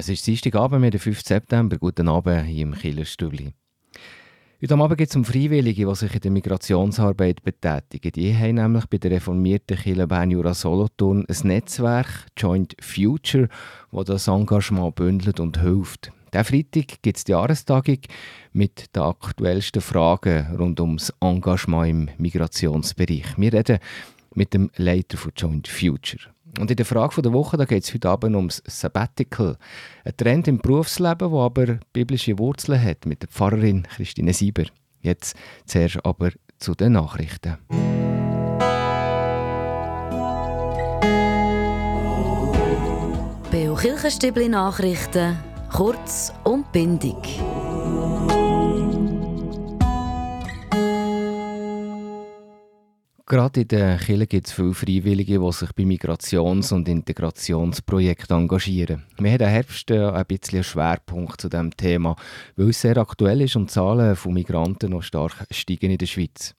Es ist Dienstagabend, der 5. September. Guten Abend hier im Killerstübli. Heute Abend geht es um Freiwillige, die sich in der Migrationsarbeit betätigen. Die haben nämlich bei der reformierten Kirche Bern Jura Solothurn ein Netzwerk, Joint Future, das das Engagement bündelt und hilft. Diesen Freitag gibt es die Jahrestagung mit den aktuellsten Fragen rund ums Engagement im Migrationsbereich. Wir reden mit dem Leiter von Joint Future. Und in der Frage der Woche geht es heute Abend ums Sabbatical. Ein Trend im Berufsleben, der aber biblische Wurzeln hat, mit der Pfarrerin Christine Sieber. Jetzt zuerst aber zu den Nachrichten. Beo Kirchenstübli Nachrichten, kurz und bindig. Gerade in den Kirchen gibt es viele Freiwillige, die sich bei Migrations- und Integrationsprojekten engagieren. Wir haben im Herbst äh, ein bisschen einen Schwerpunkt zu diesem Thema, weil es sehr aktuell ist und die Zahlen von Migranten noch stark steigen in der Schweiz.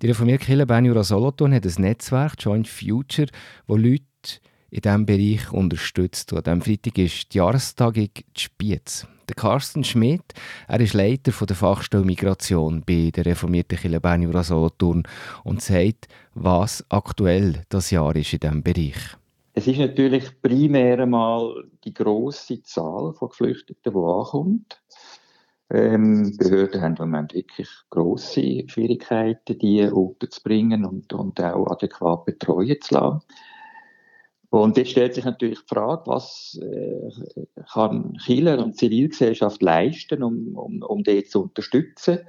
Die reformierte Kirche Bern Jura Solothurn hat ein Netzwerk, Joint Future, wo Leute in diesem Bereich unterstützt. Und am Freitag ist die Jahrestagung Spiez. Carsten Schmidt, er ist Leiter der Fachstelle Migration bei der reformierten Kirche Bern Jura und sagt, was aktuell das Jahr ist in diesem Bereich. Es ist natürlich primär einmal die grosse Zahl von Geflüchteten, die ankommt. Ähm, Behörden haben im Moment wirklich grosse Schwierigkeiten, die unterzubringen und, und auch adäquat betreuen zu lassen. Und jetzt stellt sich natürlich die Frage, was äh, kann Chile und Zivilgesellschaft leisten, um, um, um die zu unterstützen.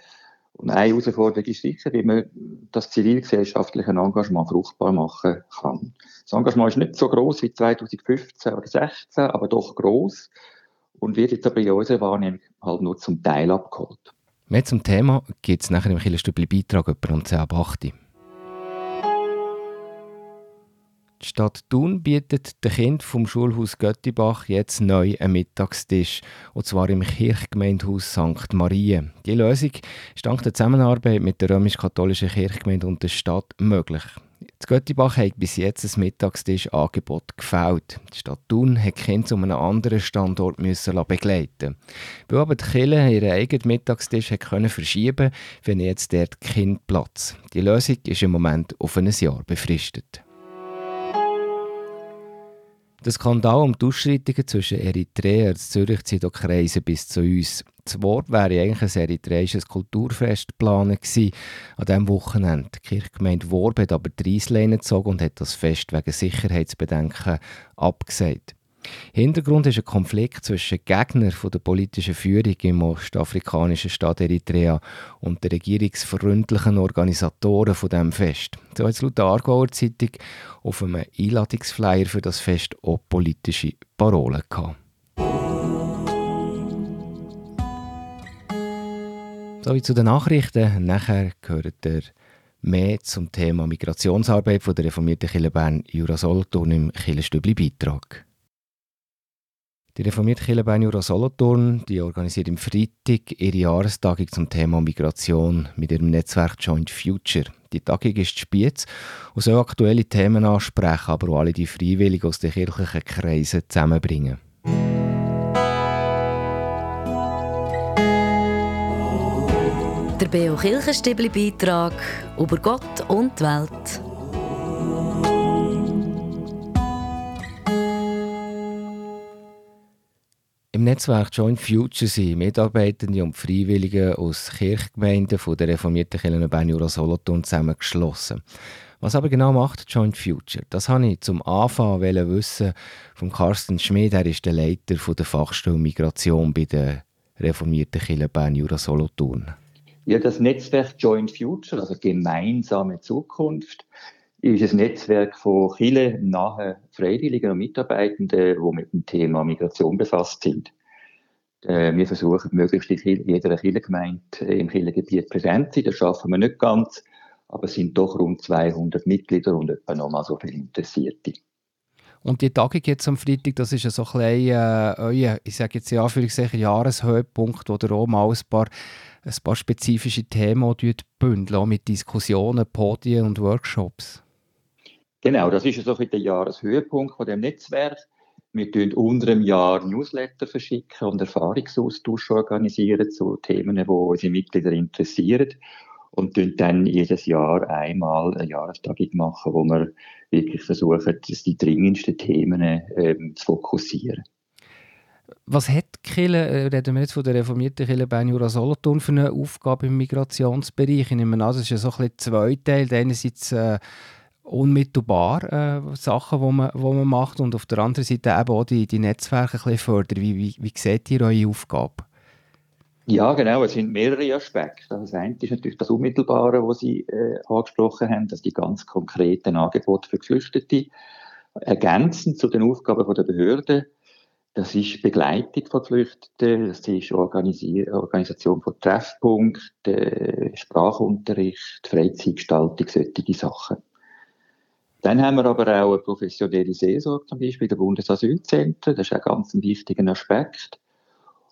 Und eine Herausforderung ist sicher, wie man das zivilgesellschaftliche Engagement fruchtbar machen kann. Das Engagement ist nicht so groß wie 2015 oder 2016, aber doch groß und wird jetzt aber in unserer Wahrnehmung halt nur zum Teil abgeholt. Mehr zum Thema gibt es nachher im Killerstübli Beitrag etwa um 10 ab 8 Die Stadt Thun bietet den Kindern vom Schulhaus Göttibach jetzt neu einen Mittagstisch, und zwar im Kirchgemeindehaus St. Marie. Die Lösung ist dank der Zusammenarbeit mit der römisch-katholischen Kirchgemeinde und der Stadt möglich. Das Göttibach hat bis jetzt ein Mittagstischangebot gefällt. Die Stadt Thun hat die Kinder zu einem anderen Standort müssen begleiten Weil aber die Kinder ihren eigenen Mittagstisch können verschieben konnten, jetzt dort Kind Platz. Die Lösung ist im Moment auf ein Jahr befristet. Der Skandal um die Ausschreitungen zwischen Eritrea und Zürich zieht auch Kreise bis zu uns. Das Wort wäre eigentlich ein eritreisches Kulturfest geplant gewesen an diesem Wochenende. Die Kirchgemeinde Worb hat aber die Reissleine gezogen und hat das Fest wegen Sicherheitsbedenken abgesagt. Hintergrund ist ein Konflikt zwischen Gegnern der politischen Führung im ostafrikanischen Staat Eritrea und den regierungsfreundlichen Organisatoren von dem Fest. So hat es laut der Aargauer Zeitung auf einem Einladungsflyer für das Fest auch politische Parolen gehabt. Wie zu den Nachrichten. Nachher gehört der mehr zum Thema Migrationsarbeit von der reformierten Kirche Bern Jura Solothurn im Kirchenstübli Beitrag. Die reformierte Kirche Bern Jura Solothurn die organisiert im Freitag ihre Jahrestagung zum Thema Migration mit ihrem Netzwerk Joint Future. Die Tagung ist Spiez und soll aktuelle Themen ansprechen, aber auch alle die Freiwilligen aus den kirchlichen Kreisen zusammenbringen. Der Beo Kirchenstibli Beitrag über Gott und die Welt. Netzwerk Joint Future sind Mitarbeitende und Freiwillige aus Kirchgemeinden von der reformierten Kirche Bern Jura Solothurn zusammengeschlossen. Was aber genau macht Joint Future? Das habe ich zum Anfang wissen von Carsten Schmid. Er ist der Leiter der Fachstelle Migration bei der reformierten Kirche Bern Jura Solothurn. Ja, das Netzwerk Joint Future, also gemeinsame Zukunft, ist ein Netzwerk von vielen nahe Freiwilligen und Mitarbeitenden, die mit dem Thema Migration befasst sind. Äh, wir versuchen, möglichst in jeder Kirchengemeinde im Kirchengebiet präsent zu sein. Das schaffen wir nicht ganz, aber es sind doch rund 200 Mitglieder und etwa nochmal so viele Interessierte. Und die Tagung jetzt am Freitag, das ist ja so ein bisschen, äh, euer, ich sage jetzt in Anführungszeichen, Jahreshöhepunkt, wo ihr auch mal ein paar, ein paar spezifische Themen bündeln, mit Diskussionen, Podien und Workshops. Genau, das ist so der Jahreshöhepunkt von dem Netzwerk. Wir tun unter einem Jahr Newsletter verschicken und Erfahrungsaustausch organisieren zu Themen, die unsere Mitglieder interessieren. Und dann jedes Jahr einmal eine Jahrestagung machen, wo wir wirklich versuchen, die dringendsten Themen ähm, zu fokussieren. Was hat die Kirche, äh, reden wir jetzt von der reformierten Kirche Bern-Jura Solothurn, für eine Aufgabe im Migrationsbereich? Ich nehme an, das ist ja so ein bisschen zweiteilt. Einerseits äh, unmittelbar äh, Sachen, die man, wo man macht und auf der anderen Seite eben auch die, die Netzwerke ein bisschen fördern. Wie, wie, wie seht ihr eure Aufgabe? Ja, genau. Es sind mehrere Aspekte. Das eine ist natürlich das Unmittelbare, was Sie äh, angesprochen haben, dass die ganz konkreten Angebote für Geflüchtete ergänzend zu den Aufgaben der Behörden. Das ist Begleitung von Geflüchteten, das ist Organisi Organisation von Treffpunkten, Sprachunterricht, Freizeitgestaltung, solche Sachen. Dann haben wir aber auch eine professionelle Seelsorge, zum Beispiel der Bundesasylzentren. Das ist ein ganz wichtiger Aspekt.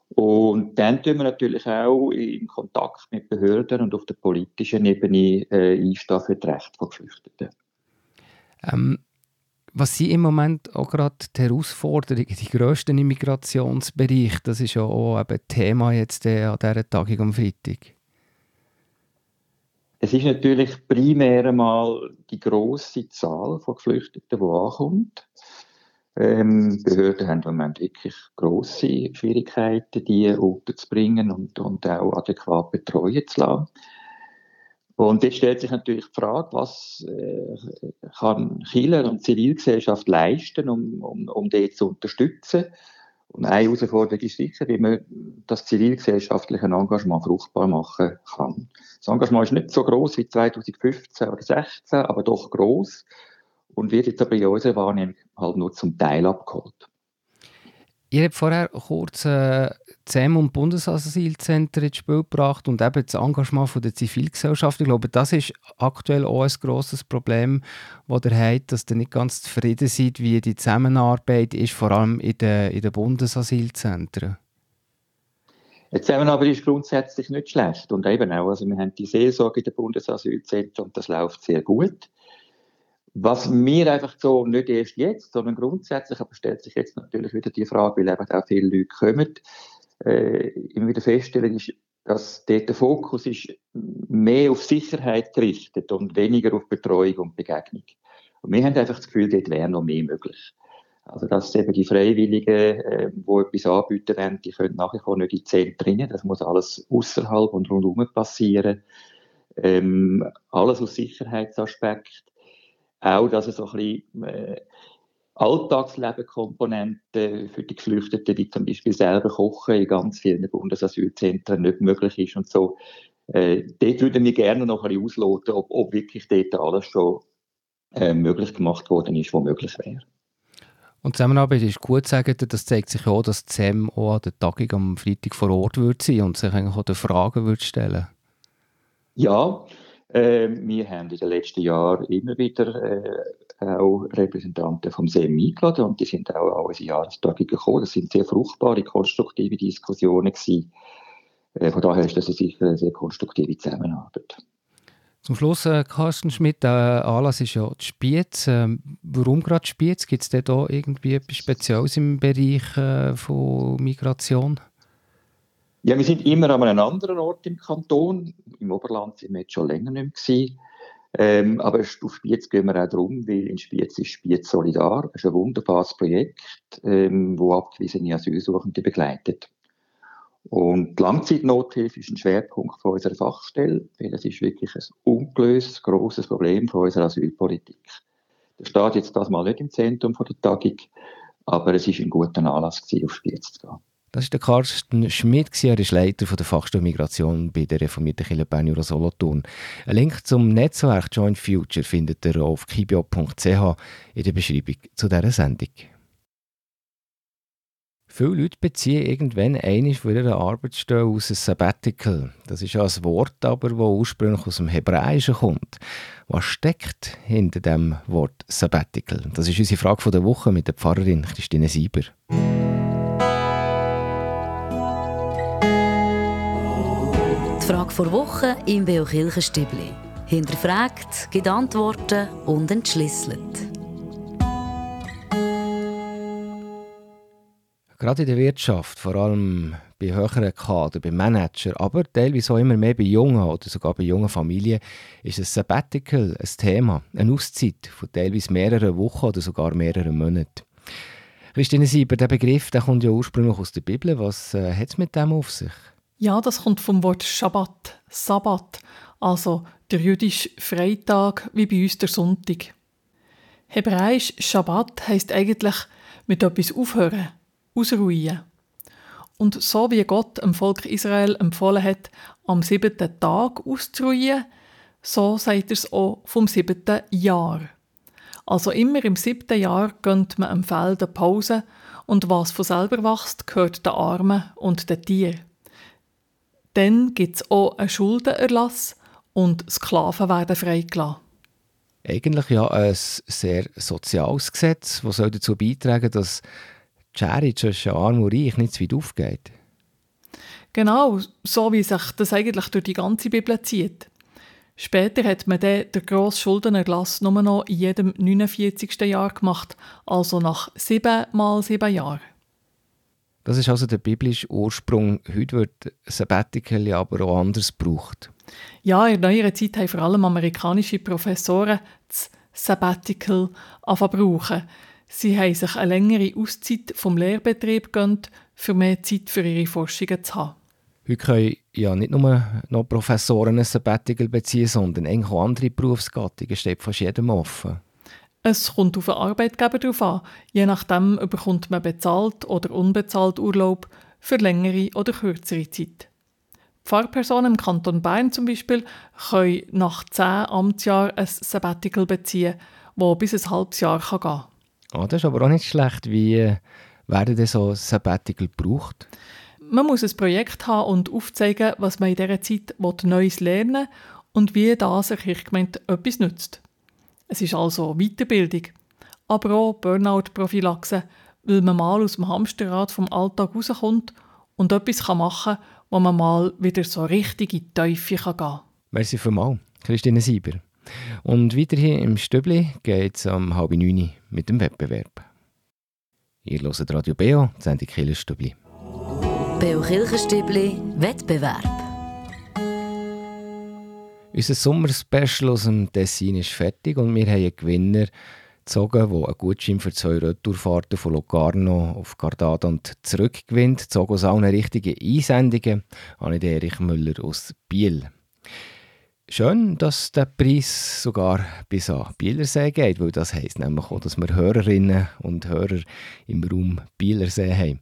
Und dann tun wir natürlich auch in Kontakt mit Behörden und auf der politischen Ebene äh, einstehen für das Recht von Geflüchteten. Ähm, was sind im Moment auch gerade die Herausforderungen, die grössten im Migrationsbereich? Das ist ja auch ein Thema jetzt äh, an dieser Tagung am Freitag. Es ist natürlich primär einmal die grosse Zahl von Geflüchteten, die ankommt. Ähm, Behörden haben im Moment wirklich grosse Schwierigkeiten, die unterzubringen und, und auch adäquat betreuen zu lassen. Und jetzt stellt sich natürlich die Frage, was äh, kann Chile und Zivilgesellschaft leisten, um, um, um die zu unterstützen? Und eine Herausforderung ist sicher, wie man das zivilgesellschaftliche Engagement fruchtbar machen kann. Das Engagement ist nicht so groß wie 2015 oder 2016, aber doch groß und wird jetzt aber in unserer Wahrnehmung halt nur zum Teil abgeholt. Ihr habt vorher kurz äh, ZEM und Bundesasylzentren ins Spiel gebracht und eben das Engagement von der Zivilgesellschaft. Ich glaube, das ist aktuell auch ein grosses Problem, das ihr habt, dass ihr nicht ganz zufrieden seid, wie die Zusammenarbeit ist, vor allem in den, in den Bundesasylzentren. Die Zusammenarbeit ist grundsätzlich nicht schlecht und eben auch, also wir haben die Seelsorge in den Bundesasylzentren und das läuft sehr gut. Was mir einfach so, nicht erst jetzt, sondern grundsätzlich, aber stellt sich jetzt natürlich wieder die Frage, weil eben auch viele Leute kommen, äh, immer wieder feststellen, ist, dass dort der Fokus ist mehr auf Sicherheit gerichtet und weniger auf Betreuung und Begegnung. Und wir haben einfach das Gefühl, dort wäre noch mehr möglich. Also, dass eben die Freiwilligen, äh, die etwas anbieten wollen, die können nachher vor nicht in die Zentren Das muss alles außerhalb und rundherum passieren. Ähm, alles aus Sicherheitsaspekt auch, dass es so ein bisschen äh, Alltagsleben-Komponenten für die Geflüchteten, wie zum Beispiel selber kochen in ganz vielen Bundesasylzentren nicht möglich ist und so. Äh, dort würden wir gerne noch ein bisschen ausloten, ob, ob wirklich dort alles schon äh, möglich gemacht worden ist, was möglich wäre. Und Zusammenarbeit ist gut, sagen das zeigt sich auch, dass ZEM auch an der Tagung am Freitag vor Ort wird sein und sich eigentlich auch die Fragen wird stellen. Ja, äh, wir haben in den letzten Jahren immer wieder äh, auch Repräsentanten vom SEM eingeladen und die sind auch an unsere Jahrestagung gekommen. Das sind sehr fruchtbare, konstruktive Diskussionen gewesen. Äh, von daher ist das sicher eine sehr konstruktive Zusammenarbeit. Zum Schluss, äh, Carsten Schmidt, der Anlass ist ja die Spiez. Ähm, warum gerade Spiez? Gibt es da irgendwie etwas Spezielles im Bereich äh, von Migration? Ja, wir sind immer an einem anderen Ort im Kanton. Im Oberland sind wir jetzt schon länger nicht mehr Ähm, aber auf Spiez gehen wir auch darum, weil in Spiez ist Spiez Solidar. Das ist ein wunderbares Projekt, ähm, wo abgewiesene Asylsuchende begleitet. Und die Langzeitnothilfe ist ein Schwerpunkt von unserer Fachstelle, weil es ist wirklich ein ungelöstes, grosses Problem von unserer Asylpolitik. Das steht jetzt das mal nicht im Zentrum von der Tagung, aber es ist ein guter Anlass gewesen, auf Spiez zu gehen. Das war Carsten Schmidt, er ist Leiter der Fachstelle Migration bei der reformierten Kirche Bern Solothurn. Ein Link zum Netzwerk Joint Future findet ihr auf kibio.ch in der Beschreibung zu dieser Sendung. Viele Leute beziehen irgendwann eine von ihrer Arbeitsstelle aus ein Sabbatical. Das ist ein Wort, aber das ursprünglich aus dem Hebräischen kommt. Was steckt hinter dem Wort Sabbatical? Das ist unsere Frage der Woche mit der Pfarrerin Christine Sieber. Frage vor Woche im Beo Kirchenstübli. Hinterfragt, gibt Antworten und entschlüsselt. Gerade in der Wirtschaft, vor allem bei höheren Kadern, bei Manager, aber teilweise auch immer mehr bei jungen oder sogar bei jungen Familien, ist ein Sabbatical ein Thema, eine Auszeit von teilweise mehreren Wochen oder sogar mehreren Monaten. Christine Sieber, der Begriff der kommt ja ursprünglich aus der Bibel. Was äh, hat es mit dem auf sich? Ja, das kommt vom Wort Schabbat, Sabbat, also der jüdische Freitag wie bei uns der Sonntag. Hebräisch Schabbat heisst eigentlich mit etwas aufhören, ausruhen. Und so wie Gott dem Volk Israel empfohlen hat, am siebten Tag auszuruhen, so sagt er es auch vom siebten Jahr. Also immer im siebten Jahr gönnt man am Feld eine Pause und was von selber wächst, gehört den Armen und den Tieren. Dann gibt es auch einen Schuldenerlass und Sklaven werden freigelassen. Eigentlich ja ein sehr soziales Gesetz, das dazu beitragen soll, dass die Schere zwischen Arm und Reich nicht zu weit aufgeht. Genau, so wie sich das eigentlich durch die ganze Bibel zieht. Später hat man dann den grossen Schuldenerlass nur noch in jedem 49. Jahr gemacht, also nach sieben mal sieben Jahren. Das ist also der biblische Ursprung. Heute wird Sabbatical aber auch anders gebraucht. Ja, in neuerer Zeit haben vor allem amerikanische Professoren das Sabbatical brauchen. Sie haben sich eine längere Auszeit vom Lehrbetrieb gegönnt, für mehr Zeit für ihre Forschungen zu haben. Heute können ja nicht nur noch Professoren ein Sabbatical beziehen, sondern auch andere Berufsgattungen steht fast jedem offen. Es kommt auf den Arbeitgeber darauf an. Je nachdem bekommt man bezahlt oder unbezahlt Urlaub für längere oder kürzere Zeit. Pfarrpersonen im Kanton Bern zum Beispiel können nach zehn Amtsjahren ein Sabbatical beziehen, das bis ein halbes Jahr gehen kann. Ah, das ist aber auch nicht schlecht. Wie äh, werden denn so Sabbatical gebraucht? Man muss ein Projekt haben und aufzeigen, was man in dieser Zeit Neues lernen will und wie das der Kirchgemeinde etwas nützt. Es ist also Weiterbildung, aber auch Burnout-Prophylaxe, weil man mal aus dem Hamsterrad vom Alltag rauskommt und etwas machen kann, wo man mal wieder so richtig in die Teufel gehen kann. Merci vielmals, Christine Sieber. Und weiter hier im Stübli geht es um halb neun mit dem Wettbewerb. Ihr hört Radio Beo, die Sendung Killerstübli. Beo Kirchenstübli Wettbewerb. Unser Sommerspecial aus dem Tessin ist fertig und wir haben einen Gewinner gezogen, der einen Gutschein für zwei Retourfahrten von Locarno auf Cardada und zurück gewinnt. Zogen aus allen richtigen Einsendungen an Erich Müller aus Biel. Schön, dass der Preis sogar bis an Bielersee geht, weil das heisst nämlich auch, dass wir Hörerinnen und Hörer im Raum Bielersee haben.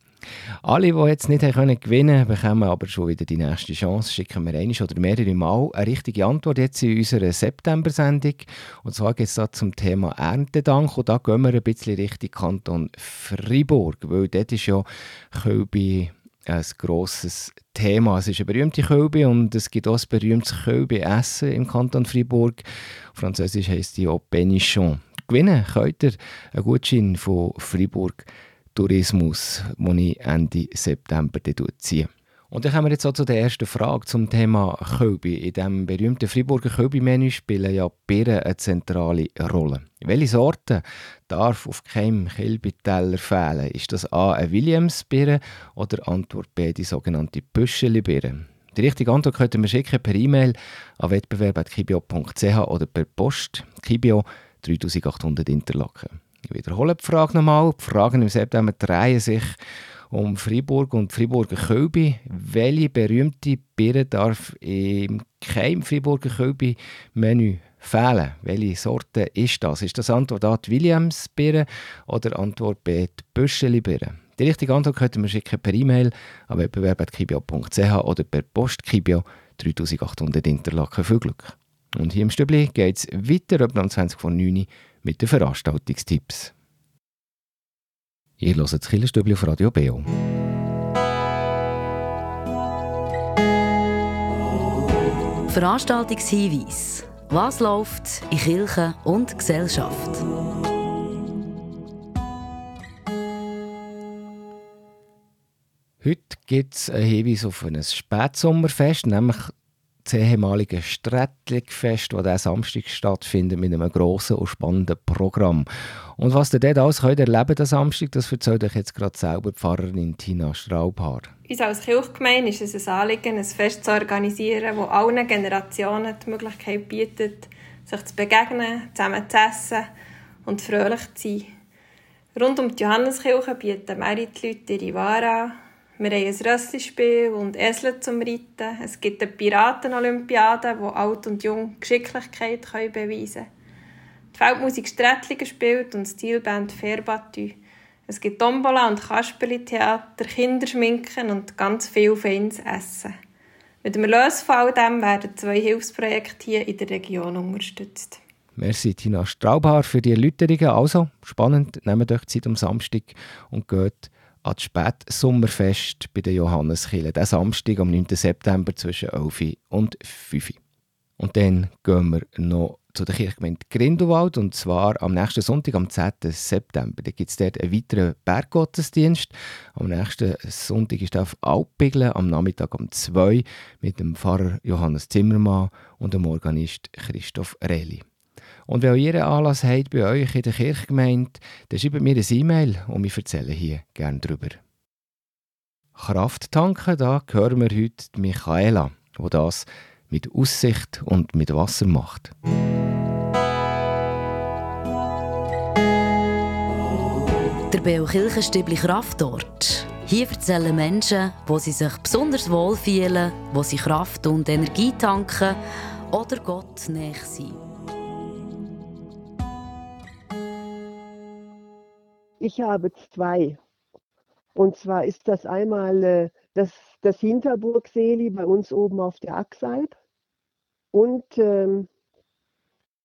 Alle, die jetzt nicht gewinnen konnten, bekommen aber schon wieder die nächste Chance. Schicken wir einmal oder mehrere Mal eine richtige Antwort jetzt in unserer September-Sendung. Und zwar geht es da zum Thema Erntedank. Und da gehen wir ein bisschen Richtung Kanton Fribourg, weil dort ist ja Kölbi ein grosses Thema. Es ist eine berühmte Kölbe und es gibt auch ein berühmtes Kölbe-Essen im Kanton Fribourg. Französisch heisst die auch Benichon. Gewinnen könnt ihr einen Gutschein von Fribourg Tourismus, den ich Ende September ziehe. Und dann kommen wir jetzt auch zu der ersten Frage zum Thema Kölbi. In dem berühmten Friburger Kölbi-Menü spielen ja Birnen eine zentrale Rolle. Welche Sorte darf auf keinem Kälbiteller fehlen? Ist das A eine Williams-Birne oder Antwort B die sogenannte Püscheli-Birne? Die richtige Antwort könnt ihr schicken per E-Mail an wettbewerb.kibio.ch oder per Post. Kibio 3800 Interlaken. Ich wiederhole die Frage nochmal. Die Fragen im September drehen sich um Fribourg und Friburger Kölbi. Welche berühmte Birne darf im kein Friburger Kölbi-Menü fehlen? Welche Sorte ist das? Ist das Antwort A die Williams-Birne oder Antwort B die Büscheli-Birne? Die richtige Antwort könnt ihr schicken per E-Mail an wettbewerb.kibio.ch oder per Post Kibio 3800 Interlaken. Viel Glück! Und hier im Stübli geht es weiter ab 20 von 9 mit den Veranstaltungstipps. Ihr hört das Killerstübli auf Radio Beo. Veranstaltungshinweis. Was läuft in Kirche und Gesellschaft? Heute gibt es einen Hinweis auf ein Spätsommerfest, nämlich das ehemalige Strättligfest, das diesen Samstag stattfindet, mit einem grossen und spannenden Programm. Und was ihr dort alles könnt erleben könnt, Samstag, das erzählt euch jetzt gerade selber Pfarrerin Tina Straubhaar. Uns als Kirchgemeinde ist es ein Anliegen, ein Fest zu organisieren, das allen Generationen die Möglichkeit bietet, sich zu begegnen, zusammen zu essen und fröhlich zu sein. Rund um die Johanneskirche bieten mehrere Leute ihre Ware an. Wir haben ein Rösslispiel und Esel zum Reiten. Es gibt eine Piraten-Olympiade, wo Alt und Jung Geschicklichkeit beweisen können. Die Feldmusik Strättliger spielt und die Stilband Fairbatü. Es gibt Tombola und Kasperli-Theater, Kinderschminken und ganz viel feines Essen. Mit dem Erlös von all dem werden zwei Hilfsprojekte hier in der Region unterstützt. Merci Tina Straubhaar für die Erläuterungen. Also, spannend, nehmt euch Zeit am Samstag und geht an das Spätsommerfest bei der Johanneskirche. Diesen Samstag am 9. September zwischen 11 und 5 Und dann gehen wir noch zu der Kirchgemeinde Grindelwald und zwar am nächsten Sonntag, am 10. September. Da gibt es dort einen weiteren Berggottesdienst. Am nächsten Sonntag ist auf Alpiglen, am Nachmittag um 2 mit dem Pfarrer Johannes Zimmermann und dem Organist Christoph Rehli. Und wenn ihr einen Anlass habt bei euch in der Kirchgemeinde, dann schreibt mir eine E-Mail und wir erzählen hier gerne drüber. Kraft tanken, da hören wir heute Michaela, die das mit Aussicht und mit Wasser macht. Der Beo Kirchenstübli Kraftort. Hier erzählen Menschen, wo sie sich besonders wohl fühlen, wo sie Kraft und Energie tanken oder Gott näher sind. Ich habe zwei. Und zwar ist das einmal äh, das, das Hinterburgseli bei uns oben auf der Axalb und ähm,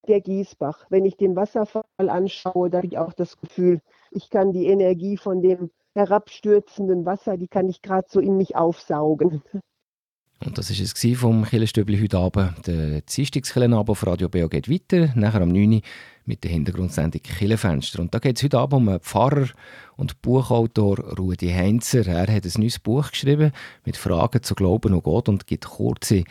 der Gießbach. Wenn ich den Wasserfall anschaue, da habe ich auch das Gefühl, ich kann die Energie von dem herabstürzenden Wasser, die kann ich gerade so in mich aufsaugen. Und das war es vom Killenstübli heute Abend. Der Dienstagskillenabend auf Radio BO geht weiter, nachher am 9 Uhr mit der Hintergrundsendung Killenfenster. Und da geht es heute Abend um einen Pfarrer und Buchautor Rudi Heinzer. Er hat ein neues Buch geschrieben mit Fragen zu Glauben und Gott und gibt kurze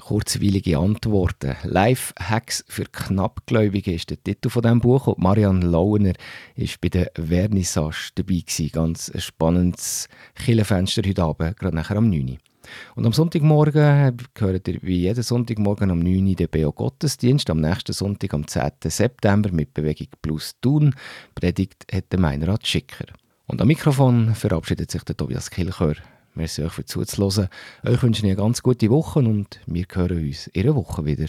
kurzweilige Antworten. Life-Hacks für Knappgläubige ist der Titel von diesem Buch. Und Marianne Launer war bei der Vernissage dabei. Gewesen. Ganz ein spannendes Killenfenster heute Abend, gerade nachher am 9 Uhr. Und am Sonntagmorgen gehört ihr wie jeden Sonntagmorgen um 9 Uhr den BO Gottesdienst. Am nächsten Sonntag, am 10. September, mit Bewegung Plus Thun. Predigt hat der Meinrad Schicker. Und am Mikrofon verabschiedet sich der Tobias Kilchör. Merci euch für zuzuhören. Euch wünsche ich eine ganz gute Woche und wir hören uns in einer Woche wieder.